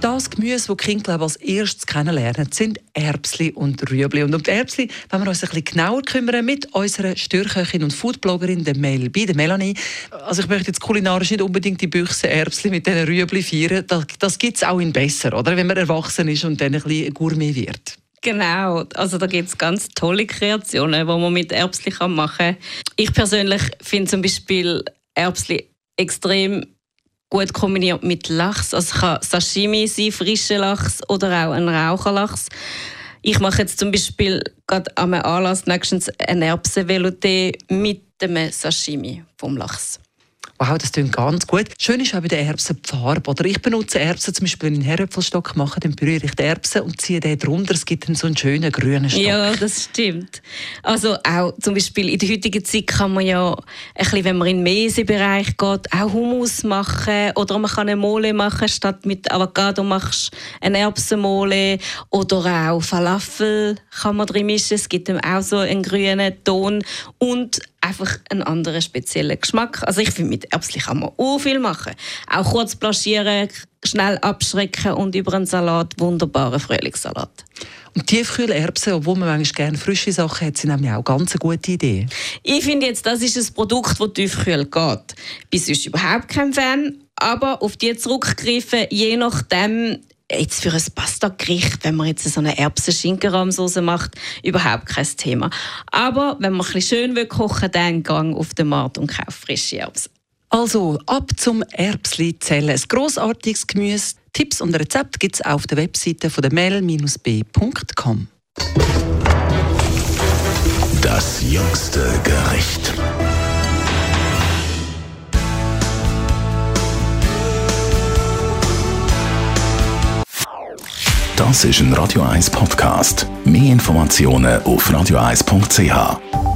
Das Gemüse, das die als erstes kennenlernen, sind Erbsli und Rüebli. Und um die Erbsli wollen wir uns ein bisschen genauer kümmern mit unserer Störköchin und Foodbloggerin, der Melby, der Melanie. Also ich möchte jetzt kulinarisch nicht unbedingt die Büchse Erbsli mit diesen Rüebli feiern. Das, das gibt es auch in besser, oder? Wenn man erwachsen ist und dann ein bisschen Gourmet wird. Genau, also da gibt es ganz tolle Kreationen, die man mit Erbsli machen kann. Ich persönlich finde zum Beispiel Erbsli extrem gut kombiniert mit Lachs. Also es kann Sashimi sein, frischer Lachs oder auch ein Raucherlachs. Ich mache jetzt zum Beispiel gerade am Anlass nächstens ein Erbsenvelouté mit dem Sashimi vom Lachs. Wow, das klingt ganz gut. Schön ist auch bei den Erbsen die Farbe. Oder ich benutze Erbsen zum Beispiel, wenn ich einen Herdöpfelstock mache, dann berühre ich die Erbsen und ziehe den drunter. Es gibt dann so einen schönen grünen Stock. Ja, das stimmt. Also auch zum Beispiel in der heutigen Zeit kann man ja, ein bisschen, wenn man in den Mäsebereich geht, auch Hummus machen oder man kann eine Mole machen, statt mit Avocado machst eine Erbsenmole oder auch Falafel kann man drin mischen. Es gibt dann auch so einen grünen Ton und einfach einen anderen speziellen Geschmack. Also ich finde, mit Erbsen kann man auch viel machen. Auch kurz blanchieren, schnell abschrecken und über einen Salat, wunderbaren Frühlingssalat. Und Tiefkühlerbsen, obwohl man manchmal gerne frische Sachen hat, sind nämlich auch eine ganz gute Idee. Ich finde jetzt, das ist ein Produkt, das tiefkühl geht. Bis sonst überhaupt kein Fan, aber auf die zurückgreifen, je nachdem, jetzt für ein Pasta-Gericht, wenn man jetzt so eine Erbsen-Schinkenrahmsauce macht, überhaupt kein Thema. Aber wenn man ein bisschen schön kochen will, dann gang auf den Markt und kauft frische Erbsen. Also, ab zum Erbsli zählen. Ein grossartiges Gemüse. Tipps und Rezepte gibt es auf der Webseite von der mel-b.com. Das jüngste Gericht. Das ist ein Radio 1 Podcast. Mehr Informationen auf radio1.ch.